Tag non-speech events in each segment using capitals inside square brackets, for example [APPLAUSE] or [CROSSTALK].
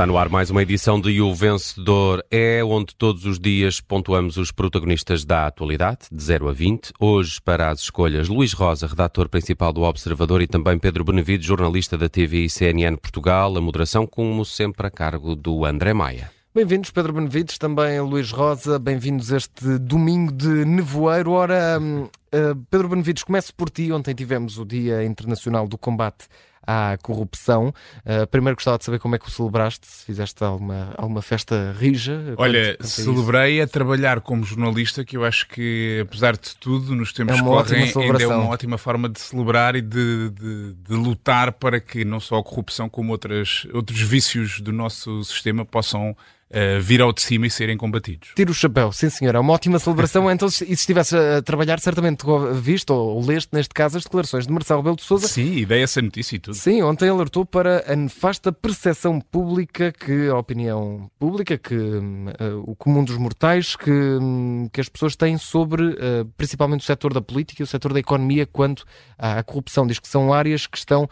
Está no ar mais uma edição de O Vencedor é, onde todos os dias pontuamos os protagonistas da atualidade, de 0 a 20. Hoje, para as escolhas, Luís Rosa, redator principal do Observador, e também Pedro Benevides, jornalista da TV e CNN Portugal. A moderação, como sempre, a cargo do André Maia. Bem-vindos, Pedro Benevides, também Luís Rosa, bem-vindos este domingo de nevoeiro. Ora, uh, Pedro Benevides, começo por ti. Ontem tivemos o Dia Internacional do Combate à corrupção. Uh, primeiro gostava de saber como é que o celebraste, se fizeste alguma, alguma festa rija. Olha, quanto, celebrei a trabalhar como jornalista, que eu acho que, apesar de tudo, nos tempos é que correm, ainda é uma ótima forma de celebrar e de, de, de, lutar para que não só a corrupção, como outras, outros vícios do nosso sistema possam uh, vir ao de cima e serem combatidos. Tiro o chapéu, sim senhor, é uma ótima celebração. [LAUGHS] então, e se estivesse a trabalhar, certamente visto ou leste, neste caso, as declarações de Marcelo Rebelo de Sousa. Sim, e dei essa notícia e tudo. Sim, ontem alertou para a nefasta percepção pública que a opinião pública, que uh, o comum dos mortais, que, um, que as pessoas têm sobre uh, principalmente o setor da política e o setor da economia quanto à corrupção. Diz que são áreas que estão,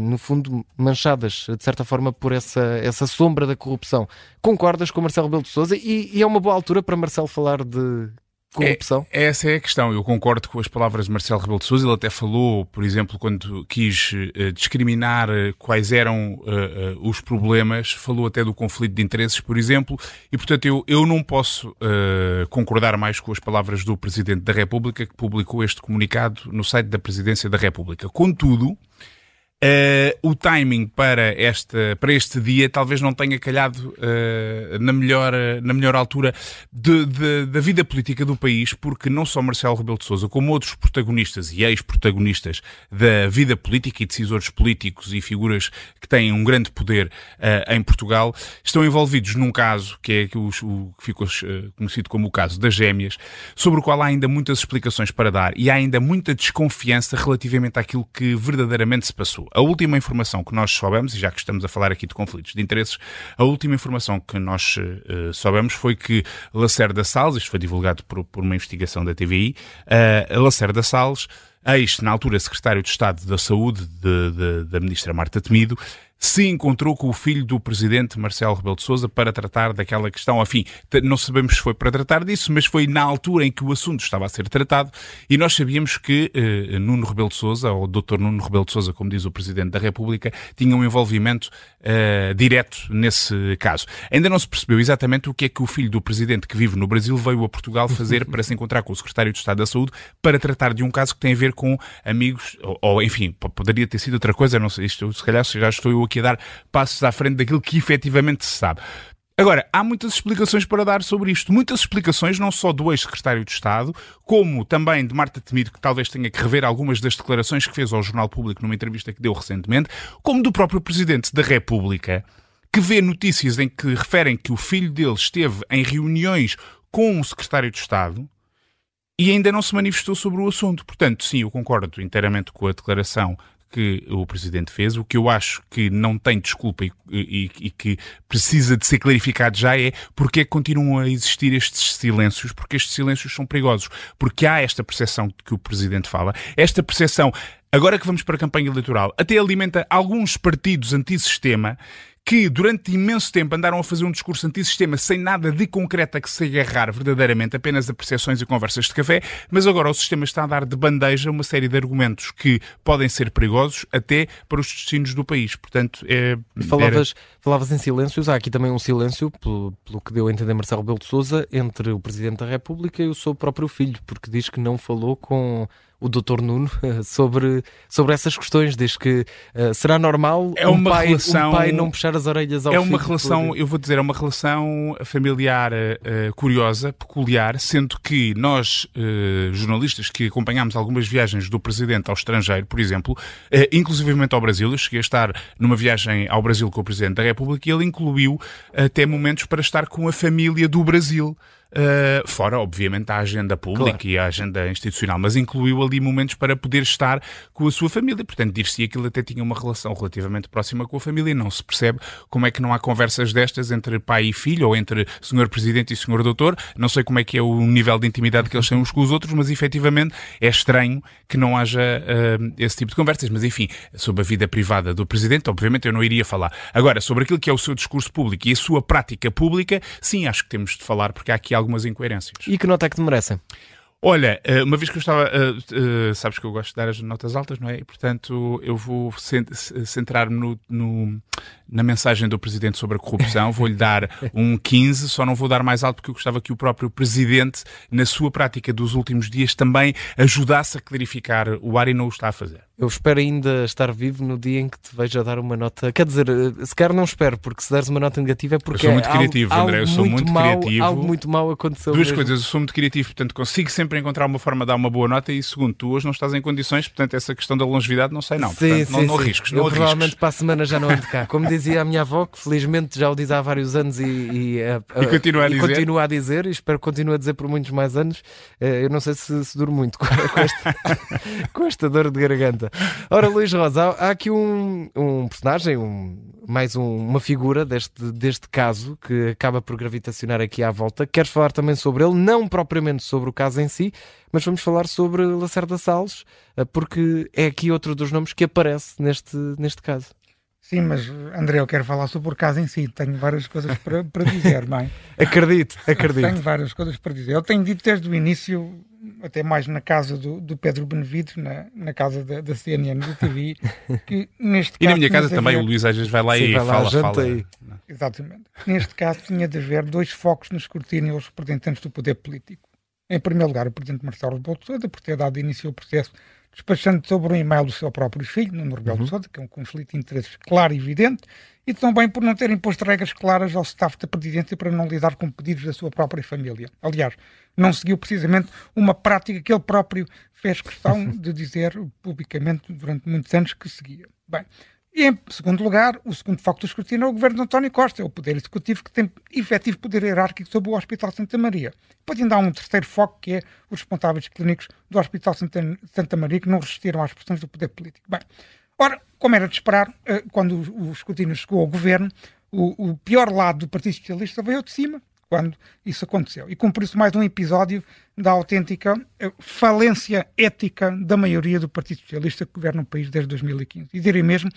no fundo, manchadas, de certa forma, por essa, essa sombra da corrupção. Concordo concordas com Marcelo Rebelo de Sousa e, e, é uma boa altura para Marcelo falar de corrupção? É, essa é a questão. Eu concordo com as palavras de Marcelo Rebelo de Sousa. Ele até falou, por exemplo, quando quis uh, discriminar uh, quais eram uh, os problemas, falou até do conflito de interesses, por exemplo, e portanto eu, eu não posso concordar mais com as palavras do Presidente da República que publicou este comunicado no site da Presidência da República. Contudo, Uh, o timing para, esta, para este dia talvez não tenha calhado uh, na, melhor, na melhor altura de, de, da vida política do país, porque não só Marcelo Rebelo de Sousa, como outros protagonistas e ex-protagonistas da vida política e decisores políticos e figuras que têm um grande poder uh, em Portugal, estão envolvidos num caso que é o, o que ficou conhecido como o caso das gêmeas, sobre o qual há ainda muitas explicações para dar e há ainda muita desconfiança relativamente àquilo que verdadeiramente se passou. A última informação que nós soubemos, e já que estamos a falar aqui de conflitos de interesses, a última informação que nós uh, soubemos foi que Lacerda Salles, isto foi divulgado por, por uma investigação da TVI, uh, Lacerda Salles, ex, na altura, secretário de Estado da Saúde de, de, da ministra Marta Temido, se encontrou com o filho do presidente Marcelo Rebelo de Sousa para tratar daquela questão. Enfim, não sabemos se foi para tratar disso, mas foi na altura em que o assunto estava a ser tratado e nós sabíamos que eh, Nuno Rebelo de Sousa, ou Dr. Nuno Rebelo de Sousa, como diz o presidente da República, tinha um envolvimento eh, direto nesse caso. Ainda não se percebeu exatamente o que é que o filho do presidente que vive no Brasil veio a Portugal fazer [LAUGHS] para se encontrar com o secretário de Estado da Saúde para tratar de um caso que tem a ver com amigos, ou, ou enfim, poderia ter sido outra coisa, não sei, isto, se calhar já estou eu aqui a dar passos à frente daquilo que efetivamente se sabe. Agora, há muitas explicações para dar sobre isto. Muitas explicações, não só do ex-secretário de Estado, como também de Marta Temido, que talvez tenha que rever algumas das declarações que fez ao Jornal Público numa entrevista que deu recentemente, como do próprio Presidente da República, que vê notícias em que referem que o filho dele esteve em reuniões com o secretário de Estado e ainda não se manifestou sobre o assunto. Portanto, sim, eu concordo inteiramente com a declaração que o Presidente fez. O que eu acho que não tem desculpa e, e, e, que precisa de ser clarificado já é porque é que continuam a existir estes silêncios, porque estes silêncios são perigosos, porque há esta percepção que o Presidente fala, esta percepção, agora que vamos para a campanha eleitoral, até alimenta alguns partidos antissistema que durante imenso tempo andaram a fazer um discurso antissistema sem nada de concreto a que se agarrar verdadeiramente, apenas a percepções e conversas de café, mas agora o sistema está a dar de bandeja uma série de argumentos que podem ser perigosos até para os destinos do país. Portanto, é, falavas, era... falavas em silêncios, há aqui também um silêncio, pelo, pelo que deu a entender Marcelo Rebelo de Sousa, entre o Presidente da República e o seu próprio filho, porque diz que não falou com o Dr. Nuno [LAUGHS] sobre, sobre essas questões, desde que uh, será normal é um, pai, relação, um pai não puxar as orelhas ao É uma relação, por... eu vou dizer, é uma relação familiar uh, curiosa, peculiar, sendo que nós, uh, jornalistas que acompanhámos algumas viagens do Presidente ao estrangeiro, por exemplo, uh, inclusivamente ao Brasil, eu cheguei a estar numa viagem ao Brasil com o Presidente da República e ele incluiu até momentos para estar com a família do Brasil. Uh, fora, obviamente, a agenda pública claro. e a agenda institucional, mas incluiu ali momentos para poder estar com a sua família. Portanto, dir-se que ele até tinha uma relação relativamente próxima com a família. Não se percebe como é que não há conversas destas entre pai e filho ou entre senhor presidente e senhor doutor. Não sei como é que é o nível de intimidade que eles têm uns com os outros, mas efetivamente é estranho que não haja uh, esse tipo de conversas. Mas enfim, sobre a vida privada do presidente, obviamente eu não iria falar. Agora, sobre aquilo que é o seu discurso público e a sua prática pública, sim, acho que temos de falar, porque há aqui algumas incoerências. E que nota é que te merecem? Olha, eh, uma vez que eu estava. Uh, uh, sabes que eu gosto de dar as notas altas, não é? E, portanto, eu vou centrar-me no, no, na mensagem do Presidente sobre a corrupção. Vou-lhe dar [LAUGHS] um 15, só não vou dar mais alto porque eu gostava que o próprio Presidente, na sua prática dos últimos dias, também ajudasse a clarificar o ar e não o está a fazer. Eu espero ainda estar vivo no dia em que te veja dar uma nota. Quer dizer, se calhar não espero, porque se deres uma nota negativa é porque. Eu sou muito criativo, algo, André. Eu sou muito, mal, criativo. Algo muito mal aconteceu. Duas mesmo. coisas. Eu sou muito criativo, portanto consigo sempre encontrar uma forma de dar uma boa nota. E segundo, tu hoje não estás em condições, portanto essa questão da longevidade não sei não. Sim, portanto, sim, não, não sim. arriscos. Eu não provavelmente arriscos. para a semana já não ando cá. Como dizia a minha avó, que felizmente já o diz há vários anos e, e, e continua a e dizer. continua a dizer, e espero que continue a dizer por muitos mais anos. Eh, eu não sei se, se duro muito [LAUGHS] com esta, com esta dor de garganta. Ora, Luís Rosa, há, aqui um, um personagem, um, mais um, uma figura deste, deste caso que acaba por gravitacionar aqui à volta. Queres falar também sobre ele, não propriamente sobre o caso em si, mas vamos falar sobre Lacerda Salles, eh, porque é aqui outro dos nomes que aparece neste, neste caso. Sim, mas André, eu quero falar sobre o caso em si. Tenho várias coisas para, para dizer, bem. [LAUGHS] acredito, acredito. Tenho várias coisas para dizer. Eu tenho dito desde o início, até mais na casa do, do Pedro Benevides, na, na casa da, da CNN do TV, [LAUGHS] que neste E caso. na minha casa também haver- o Luís às vezes vai lá Sim, e vai lá, fala, fala. aí. Exatamente. Neste caso, tinha de haver dois focos no escrutínio aos representantes do poder político. Em primeiro lugar, o presidente Marcelo Rebelo de Sousa, por ter dado início ao processo despachando sobre um e-mail do seu próprio filho, Nuno Rebelo de Sousa, que é um conflito de interesses claro e evidente, e também por não ter imposto regras claras ao staff da presidência para não lidar com pedidos da sua própria família. Aliás, não seguiu precisamente uma prática que ele próprio fez questão [LAUGHS] de dizer publicamente durante muitos anos que seguia. Bem, e em segundo lugar, o segundo foco do escrutínio é o governo de António Costa, é o poder executivo que tem efetivo poder hierárquico sobre o Hospital Santa Maria. Depois ainda há um terceiro foco que é os responsáveis clínicos do Hospital Santa, Santa Maria que não resistiram às pressões do poder político. Bem, ora, como era de esperar, eh, quando o, escrutínio chegou ao governo, o, o pior lado do Partido Socialista veio de cima quando isso aconteceu. E isso mais um episódio da autêntica eh, falência ética da maioria do Partido Socialista que governa o país desde 2015. E direi mesmo,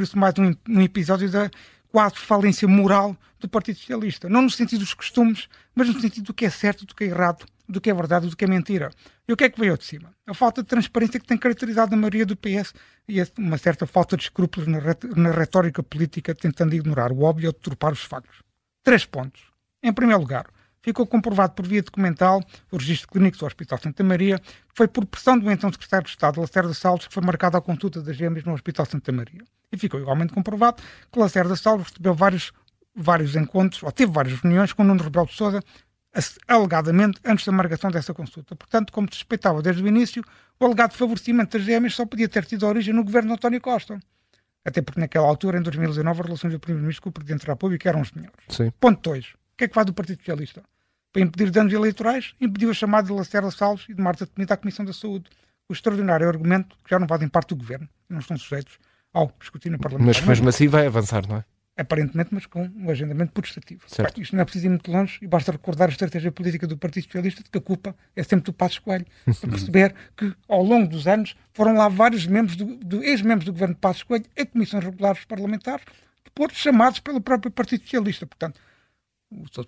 isso mais um, um episódio da quase falência moral do Partido Socialista. Não no sentido dos costumes, mas no sentido do que é certo, do que é errado, do que é verdade, do que é mentira. E o que é que veio de cima? A falta de transparência que tem caracterizado a maioria do PS e uma certa falta de escrúpulos na retórica política, tentando ignorar o óbvio ou deturpar os factos. Três pontos. Em primeiro lugar, ficou comprovado por via documental o registro clínico do Hospital Santa Maria, que foi por pressão do então secretário de Estado, Lacerda Salles, que foi marcada a consulta das gêmeas no Hospital Santa Maria. E ficou igualmente comprovado que Lacerda Salles recebeu vários, vários encontros, ou teve várias reuniões com Nuno Rebelo de Sousa, alegadamente antes da marcação dessa consulta. Portanto, como se suspeitava desde o início, o alegado favorecimento das gêmeas só podia ter tido origem no governo de António Costa. Até porque naquela altura, em 2019, as relações do Primeiro-Ministro com o Presidente da República eram os melhores. Sim. Ponto 2. O que é que faz do Partido Socialista? Para impedir danos eleitorais, impediu a chamada de Lacerda Salles e de Marta Temido à Comissão da Saúde. O extraordinário argumento que já não fazem parte do governo, não estão sujeitos ao escrutínio parlamentar. Mas mesmo assim vai avançar, não é? Aparentemente, mas com um agendamento protestativo. Certo. Isto não é preciso ir muito longe e basta recordar a estratégia política do Partido Socialista de que a culpa é sempre do Passos Coelho. [LAUGHS] Para perceber que, ao longo dos anos, foram lá vários membros do, do ex-membros do governo de Passos Coelho a comissões regulares parlamentares, depois chamados pelo próprio Partido Socialista. Portanto, o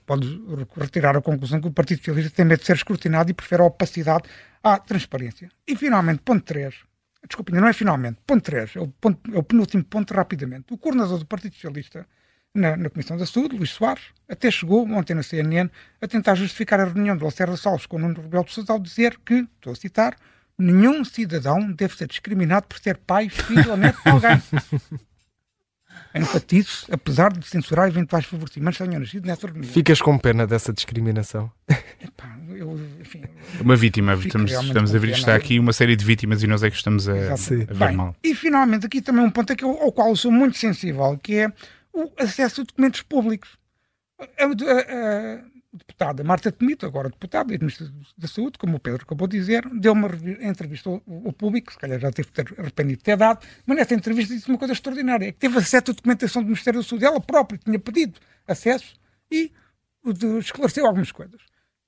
pode retirar a conclusão que o Partido Socialista tem medo de ser escrutinado e prefere a opacidade à transparência. E, finalmente, ponto 3. Desculpe, ainda não é finalmente. Ponto 3. É o, ponto, é o penúltimo ponto, rapidamente. O coordenador do Partido Socialista na, na, Comissão da Saúde, Luís Soares, até chegou ontem na CNN a tentar justificar a reunião de Lacerda Salles com o Nuno Rebelo de Sousa ao dizer que, estou a citar, nenhum cidadão deve ser discriminado por ser pai, filho ou neto de alguém. [LAUGHS] Enfatizo, apesar de censurar eventuais favorecimentos tenham nascido nessa reunião. Ficas com pena dessa discriminação? Epá, eu, enfim, Uma vítima, estamos, estamos a ver, está aqui uma série de vítimas e nós é que estamos a, a ver Bem, mal. E finalmente, aqui também um ponto aqui ao, ao qual eu sou muito sensível, que é o acesso a documentos públicos. A, a- a- deputada Marta Temito, agora deputada e ministra da Saúde, como o Pedro acabou de dizer, deu uma entrevista ao, público, se calhar já teve ter arrependido de ter dado, mas nessa entrevista disse uma coisa extraordinária, é que teve acesso à documentação do Ministério da Saúde, ela própria tinha pedido acesso e esclareceu algumas coisas.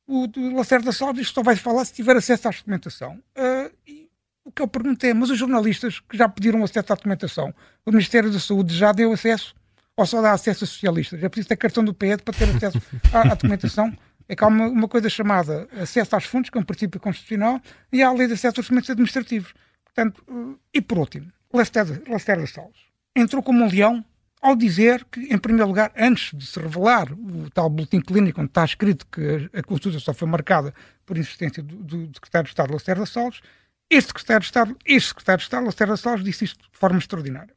O de Lacerda Salles só vai falar se tiver acesso à documentação. Uh, e o que eu pergunto é, mas os jornalistas que já pediram acesso à documentação, o Ministério da Saúde já deu acesso ou só dá acesso a socialistas? É preciso ter cartão do PED para ter acesso à, à documentação? É que há uma, uma, coisa chamada acesso aos fundos, que é um princípio constitucional, e há a lei de acesso aos documentos administrativos. Portanto, uh, e por último, Lacerda Salles entrou como um leão ao dizer que, em primeiro lugar, antes de se revelar o tal boletim clínico onde está escrito que a consulta só foi marcada por insistência do, do secretário de Estado Lacerda Salles, este secretário de Estado, este secretário de Estado Lacerda Salles disse isto de forma extraordinária.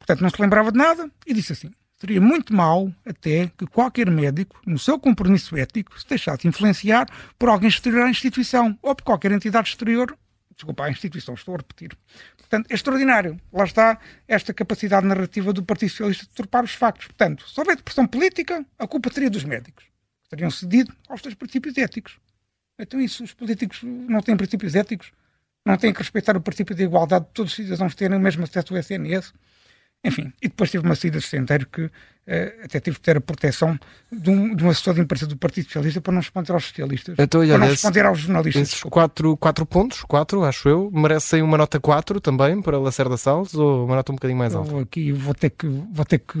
Portanto, não se lembrava de nada e disse assim: seria muito mal até que qualquer médico, no seu compromisso ético, se deixasse influenciar por alguém exterior à instituição ou por qualquer entidade exterior desculpa, à instituição, estou a repetir. Portanto, é extraordinário. Lá está esta capacidade narrativa do Partido Socialista de turpar os factos. Portanto, se houver pressão política, a culpa seria dos médicos. Teriam cedido aos seus princípios éticos. Então, isso, os políticos não têm princípios éticos? Não têm que respeitar o princípio de igualdade de todos os cidadãos terem o mesmo acesso ao SNS? Enfim, e depois tive uma saída de centeiro que uh, até tive que ter a proteção de um, de um assessor de imprensa do Partido Socialista para não responder aos socialistas, então, para não responder aos jornalistas. Esses quatro, quatro pontos, quatro, acho eu, merecem uma nota 4 também para Lacerda Salles ou uma nota um bocadinho mais alta? Eu aqui vou ter que, vou ter que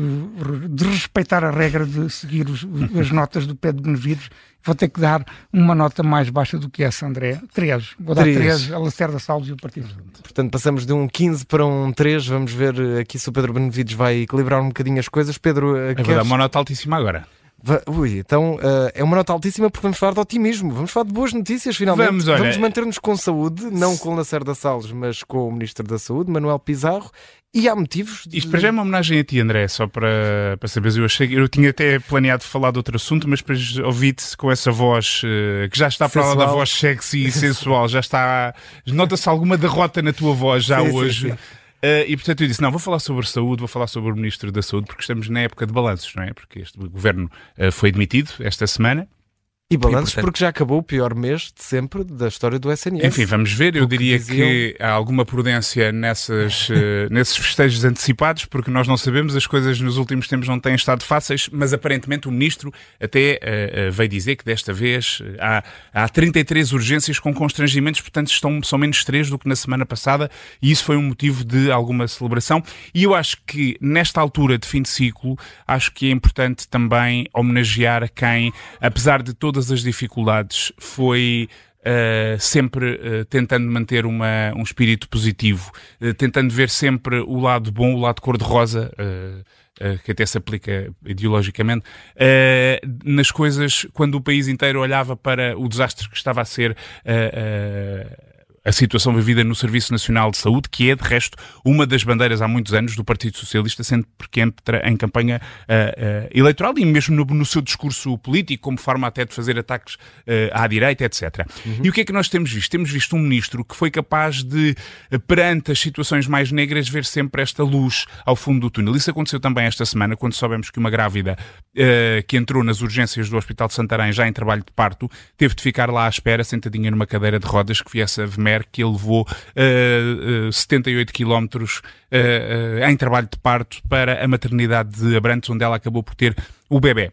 respeitar a regra de seguir os, as notas do Pedro Benevides vou ter que dar uma nota mais baixa do que essa, André. 3. Vou dar 3 a Lacerda Salles e o Partido Portanto, passamos de um 15 para um 3. Vamos ver aqui se o Pedro Benevides vai equilibrar um bocadinho as coisas. Pedro, Queres... vou dar uma nota altíssima agora. Ui, então uh, é uma nota altíssima porque vamos falar de otimismo, vamos falar de boas notícias finalmente. Vamos, olha... vamos manter-nos com saúde, não com Lacerda Salles, mas com o Ministro da Saúde, Manuel Pizarro, e há motivos. De... Isto para já é uma homenagem a ti, André, só para, para saberes. Eu, achei, eu tinha até planeado falar de outro assunto, mas depois ouvi-te com essa voz uh, que já está sensual. para lá da voz sexy e [LAUGHS] sensual, já está. Nota-se alguma derrota na tua voz já sim, hoje. Sim, sim. Uh, e portanto eu disse: não, vou falar sobre saúde, vou falar sobre o Ministro da Saúde, porque estamos na época de balanços, não é? Porque este governo uh, foi demitido esta semana. E balanços porque já acabou o pior mês de sempre da história do SNS. Enfim, vamos ver. Eu diria que, que, há alguma prudência nessas, uh, [LAUGHS] nesses festejos antecipados, porque nós não sabemos, as coisas nos últimos tempos não têm estado fáceis, mas aparentemente o Ministro até uh, uh, veio dizer que desta vez há, há 33 urgências com constrangimentos, portanto estão, são menos 3 do que na semana passada, e isso foi um motivo de alguma celebração. E eu acho que nesta altura de fim de ciclo, acho que é importante também homenagear quem, apesar de todas todas as dificuldades foi Uh, sempre uh, tentando manter uma, um espírito positivo, uh, tentando ver sempre o lado bom, o lado cor-de-rosa, que até se aplica ideologicamente, nas coisas quando o país inteiro olhava para o desastre que estava a ser a situação vivida no Serviço Nacional de Saúde, que é, de resto, uma das bandeiras há muitos anos do Partido Socialista, sempre que entra em campanha uh, uh, eleitoral e mesmo no, no, seu discurso político, como forma até de fazer ataques uh, à direita, etc. Uhum. E o que é que nós temos visto? Temos visto um ministro que foi capaz de, perante as situações mais negras, ver sempre esta luz ao fundo do túnel. Isso aconteceu também esta semana, quando soubemos que uma grávida que entrou nas urgências do Hospital de Santarém, já em trabalho de parto, teve de ficar lá à espera, sentadinha numa cadeira de rodas, que viesse a Vemer, que ele levou uh, uh, 78 quilómetros uh, em trabalho de parto para a maternidade de Abrantes, onde ela acabou por ter o bebê.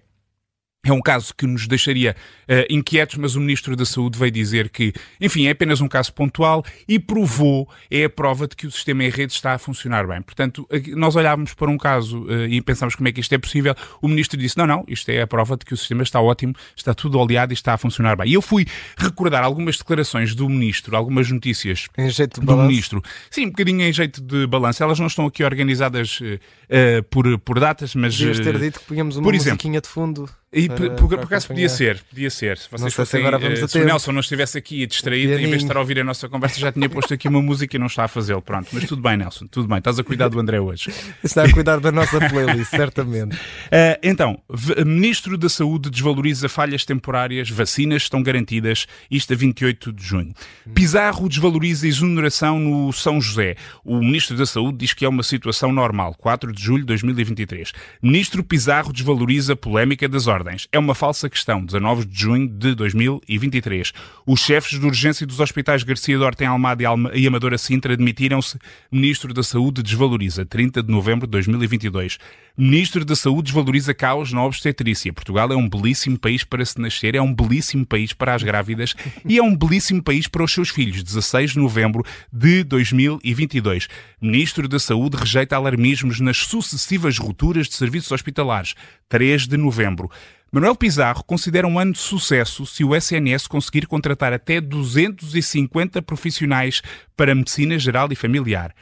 É um caso que nos deixaria uh, inquietos, mas o Ministro da Saúde veio dizer que, enfim, é apenas um caso pontual e provou, é a prova de que o sistema em rede está a funcionar bem. Portanto, nós olhávamos para um caso uh, e pensámos como é que isto é possível. O Ministro disse: não, não, isto é a prova de que o sistema está ótimo, está tudo oleado e está a funcionar bem. E eu fui recordar algumas declarações do Ministro, algumas notícias em jeito de do. Ministro. Sim, um bocadinho em jeito de balanço. Elas não estão aqui organizadas uh, por, por datas, mas. Devias ter dito que punhamos uma musiquinha de fundo. E por, por, por acaso podia ser, podia ser. Se vocês fossem, agora vamos uh, se o Nelson não estivesse aqui distraído, em vez de estar a ouvir a nossa conversa, já tinha posto aqui uma música e não está a fazê-lo. Pronto, mas tudo bem, Nelson, tudo bem. Estás a cuidar do André hoje. Está a cuidar da nossa playlist, certamente. Uh, [LAUGHS] então, Ministro da Saúde desvaloriza falhas temporárias, vacinas estão garantidas, isto a 28 de junho. Pizarro desvaloriza exoneração no São José. O Ministro da Saúde diz que é uma situação normal, 4 de julho de 2023. Ministro Pizarro desvaloriza polémica das ordens ordens. É uma falsa questão. 19 de junho de 2023. Os chefes de urgência dos hospitais Garcia Dorta em Almada e Amadora Sintra admitiram-se. Ministro da Saúde desvaloriza. 30 de novembro de 2022. Ministro da Saúde desvaloriza caos na obstetrícia. Portugal é um belíssimo país para se nascer, é um belíssimo país para as grávidas e é um belíssimo país para os seus filhos. 16 de novembro de 2022. Ministro da Saúde rejeita alarmismos nas sucessivas rupturas de serviços hospitalares. 3 de novembro. Manuel Pizarro considera um ano de sucesso se o SNS conseguir contratar até 250 profissionais para medicina geral e familiar.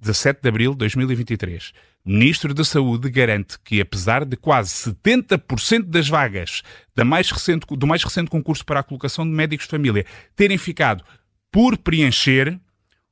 17 de abril de 2023. Ministro da Saúde garante que, apesar de quase 70% das vagas da mais recente, do mais recente concurso para a colocação de médicos de família terem ficado por preencher,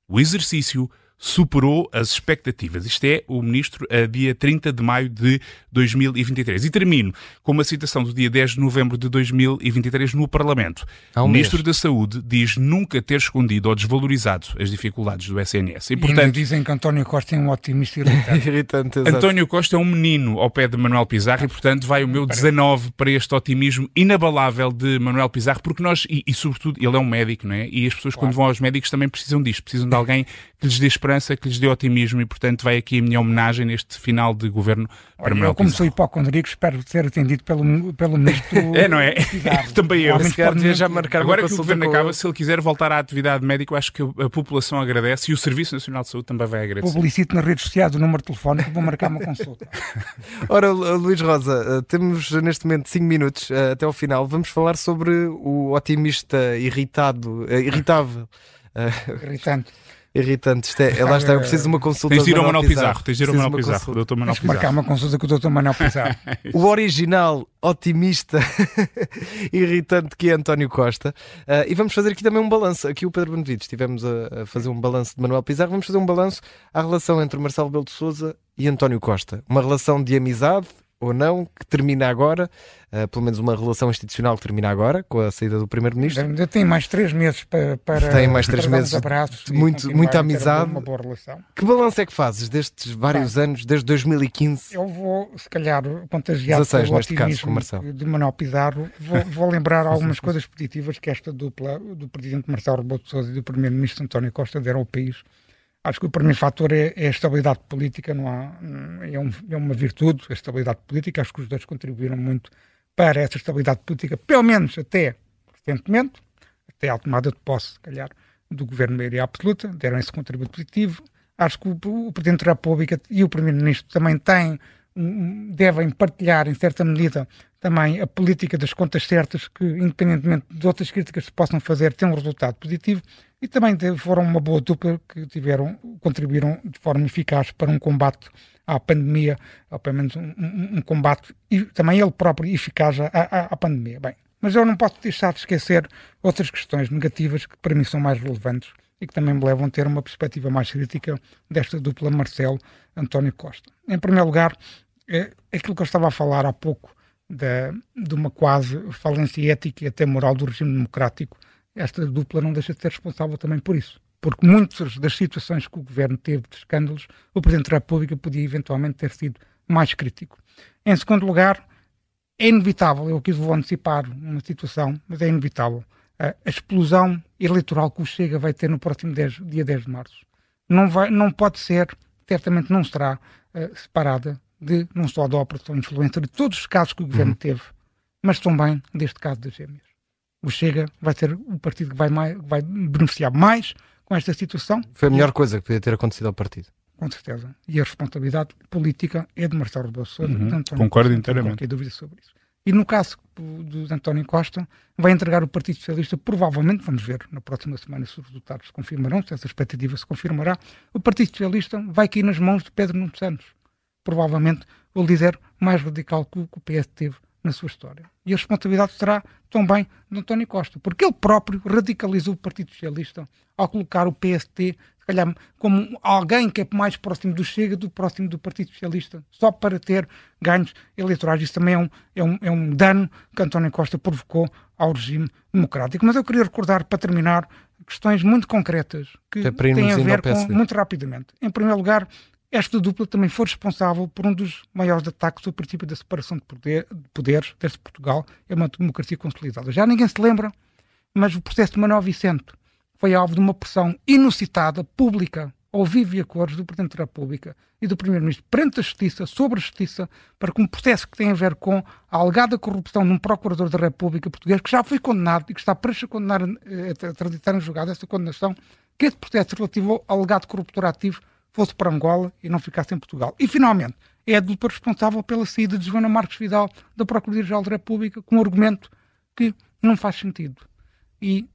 o exercício superou as expectativas. Isto é o ministro a dia 30 de maio de 2023. E termino com uma citação do dia 10 de novembro de 2023 no Parlamento. Um o ministro mês. da Saúde diz nunca ter escondido ou desvalorizado as dificuldades do SNS. E, portanto, e dizem que António Costa é um otimista [LAUGHS] irritante. irritante António Costa é um menino ao pé de Manuel Pizarro e, portanto, vai o meu 19 para este otimismo inabalável de Manuel Pizarro, porque nós, e, e sobretudo, ele é um médico, não é? E as pessoas, claro. quando vão aos médicos, também precisam disto, precisam de alguém que lhes dê esperança, que lhes dê otimismo e, portanto, vai aqui a minha homenagem neste final de governo para Manuel Eu, como sou hipocondríaco, espero ser atendido pelo, pelo ministro. [LAUGHS] é, não é? [LAUGHS] Também eu. Se já marcar Agora que o governo acaba, se ele quiser voltar à atividade médica, eu acho que a população agradece e o Serviço Nacional de Saúde também vai agradecer. Publicito nas redes sociais o número telefónico, vou marcar uma consulta. [LAUGHS] Ora, Luís Rosa, eh, temos neste momento 5 minutos eh, até ao final. Vamos falar sobre o otimista irritado, eh, irritável. Irritante irritante. Isto é, lá está, eu preciso de uma consulta. Tens de ir ao Manuel Pizarro. Pizarro. Tens de ir ao Manuel Pizarro, Dr. Manuel Pizarro. marcar uma consulta com o Dr. Manuel Pizarro. [LAUGHS] o original, otimista, [LAUGHS] irritante que é António Costa. Uh, e vamos fazer aqui também um balanço. Aqui o Pedro Benevides, estivemos a, a, fazer um balanço de Manuel Pizarro. Vamos fazer um balanço à relação entre Marcelo Belo de Souza e António Costa. Uma relação de amizade, ou não, que termina agora, uh, pelo menos uma relação institucional que termina agora, com a saída do Primeiro-Ministro. Ainda tem mais três meses para, para tem mais três meses abraços muito, muita amizade. Uma boa relação. Que balanço é que fazes destes vários Bem, anos, desde 2015? Eu vou, se calhar, contagiado 16, pelo neste caso, com Marcelo. de Manuel Pizarro, vou, vou lembrar [LAUGHS] algumas coisas positivas que esta dupla do Presidente Marcelo Rebelo de Sousa e do Primeiro-Ministro António Costa deram ao país Acho que o primeiro fator é, é, a estabilidade política, não há, é, um, é, uma virtude, a estabilidade política. Acho que os dois contribuíram muito para essa estabilidade política, pelo menos até recentemente, até a tomada de posse, se calhar, do governo maioria absoluta, deram esse contributo positivo. Acho que o, o Presidente da República e o Primeiro-Ministro também têm, devem partilhar, em certa medida, também a política das contas certas, que, independentemente de outras críticas que se possam fazer, tem um resultado positivo e também foram uma boa dupla que tiveram, contribuíram de forma eficaz para um combate à pandemia, ou pelo menos um, um, um combate, e também ele próprio eficaz à, à, à, pandemia. Bem, mas eu não posso deixar de esquecer outras questões negativas que para mim são mais relevantes e que também me levam a ter uma perspectiva mais crítica desta dupla Marcelo-António Costa. Em primeiro lugar, é aquilo que eu estava a falar há pouco da, de uma quase falência ética e até moral do regime democrático, esta dupla não deixa de ser responsável também por isso. Porque muitas das situações que o governo teve de escândalos, o Presidente da República podia eventualmente ter sido mais crítico. Em segundo lugar, é inevitável, eu aqui vou antecipar uma situação, mas é inevitável, a explosão eleitoral que o Chega vai ter no próximo 10, dia 10 de março. Não, vai, não pode ser, certamente não será uh, separada de não só da operação influencer, de todos os casos que o governo uhum. teve, mas também deste caso das gêmeas o Chega vai ser o partido que vai, mais, vai beneficiar mais com esta situação. Foi a melhor coisa que podia ter acontecido ao partido. Com certeza. E a responsabilidade política é de Marcelo Rebelo Sousa. Uhum. Concordo inteiramente. Não tenho dúvida sobre isso. E no caso do António Costa, vai entregar o Partido Socialista, provavelmente, vamos ver na próxima semana se os resultados se confirmarão, se essa expectativa se confirmará, o Partido Socialista vai cair nas mãos de Pedro Nuno Santos. Provavelmente o líder mais radical que o PS teve na sua história. E a responsabilidade será também de António Costa, porque ele próprio radicalizou o Partido Socialista ao colocar o PST, se calhar, como alguém que é mais próximo do Chega do próximo do Partido Socialista, só para ter ganhos eleitorais. Isso também é um, é um, é um dano que António Costa provocou ao regime democrático. Mas eu queria recordar, para terminar, questões muito concretas que têm a ver com, muito rapidamente. Em primeiro lugar, esta dupla também foi responsável por um dos maiores ataques ao princípio da separação de, poder, de poderes desde Portugal é uma democracia consolidada. Já ninguém se lembra, mas o processo de Manuel Vicente foi alvo de uma pressão inusitada, pública, ao vivo e a cores do Presidente da República e do Primeiro-Ministro perante a Justiça, sobre a Justiça, para que um processo que tem a ver com a alegada corrupção de um Procurador da República português, que já foi condenado e que está prestes a condenar, eh, a transitar em julgado essa condenação, que esse processo relativo ao alegado corruptor ativo fosse para Angola e não ficasse em Portugal. E, finalmente, é a dupla responsável pela saída de Joana Marques Vidal da Procuradoria-Geral da República com um argumento que não faz sentido. E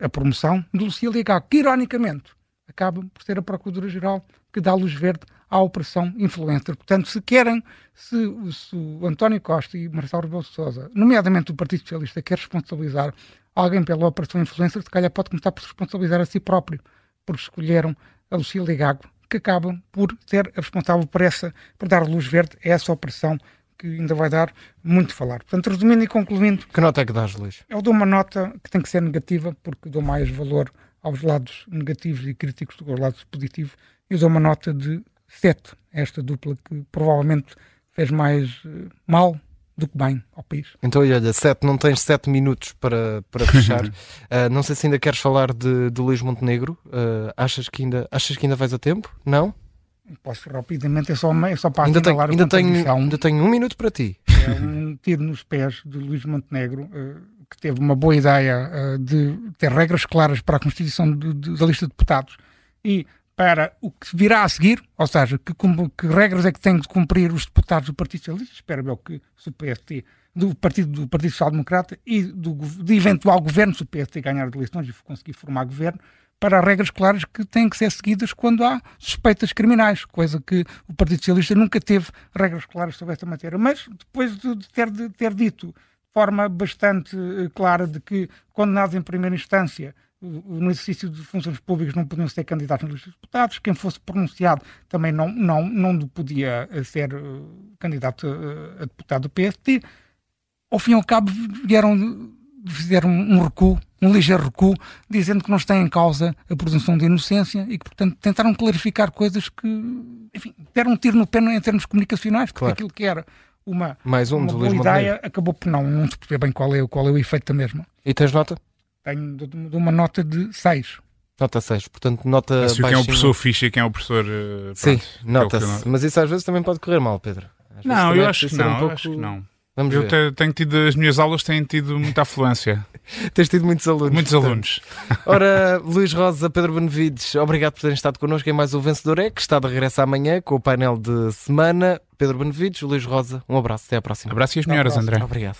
a promoção de Lucília Gago, que, ironicamente, acaba por ser a Procuradora-Geral que dá luz verde à Operação Influencer. Portanto, se querem, se, se o António Costa e Marcelo Rebelo de Sousa, nomeadamente o Partido Socialista, quer responsabilizar alguém pela Operação Influencer, se calhar pode começar por se responsabilizar a si próprio, porque escolheram a Lucília Gago que acaba por ser responsável por, essa, por dar luz verde a essa operação que ainda vai dar muito falar. Portanto, resumindo e concluindo. Que nota é que dás, Luís? Eu dou uma nota que tem que ser negativa, porque dou mais valor aos lados negativos e críticos do que aos lados positivos. Eu dou uma nota de 7 a esta dupla que provavelmente fez mais uh, mal do que bem ao país. Então, olha, sete, não tens sete minutos para, para [LAUGHS] fechar. uh, não sei se ainda queres falar de, de Luís Montenegro. Uh, achas, que ainda, achas que ainda vais a tempo? Não? Posso rapidamente, é só, é só para ainda tenho, ainda, tenho, ainda tenho um minuto para ti. É um [LAUGHS] tiro nos pés de Luís Montenegro, uh, que teve uma boa ideia de ter regras claras para a constituição de, de, da lista de deputados e para o que virá a seguir, ou seja, que, que, regras é que têm de cumprir os deputados do Partido Socialista, espero eu que o PST, do Partido, do Partido Social Democrata e do, eventual governo, se o PST ganhar as eleições e conseguir formar governo, para regras claras que têm que ser seguidas quando há suspeitas criminais, coisa que o Partido Socialista nunca teve regras claras sobre esta matéria. Mas depois de ter, de ter dito de forma bastante eh, clara de que condenados em primeira instância no exercício de funções públicas não podiam ser candidatos nos deputados, quem fosse pronunciado também não, não, não podia eh, ser uh, candidato a, a, deputado do PST. Ao fim e ao cabo vieram, fizeram um recuo, um ligeiro recuo, dizendo que não está em causa a presunção de inocência e que, portanto, tentaram clarificar coisas que, enfim, deram um tiro no pé em termos comunicacionais, porque claro. aquilo que era uma, Mais um uma boa ideia acabou por não, não se perceber bem qual é, qual é o efeito da mesma. E tens nota? Tenho de, uma nota de 6. Nota 6, portanto, nota Mas quem é o professor fixe e quem é o professor. Uh, Sim, é nota-se. É mas isso às vezes também pode correr mal, Pedro. Às não, eu acho que não, um pouco... acho que não. Vamos eu ver. tenho tido, as minhas aulas têm tido muita afluência. [LAUGHS] Tens tido muitos alunos. Muitos portanto. alunos. [LAUGHS] Ora, Luís Rosa, Pedro Benevides, obrigado por terem estado connosco em mais o Vencedor É, que está de regresso amanhã com o painel de semana. Pedro Benevides, Luís Rosa, um abraço, até à próxima. Abraço e as melhoras, André. Obrigado.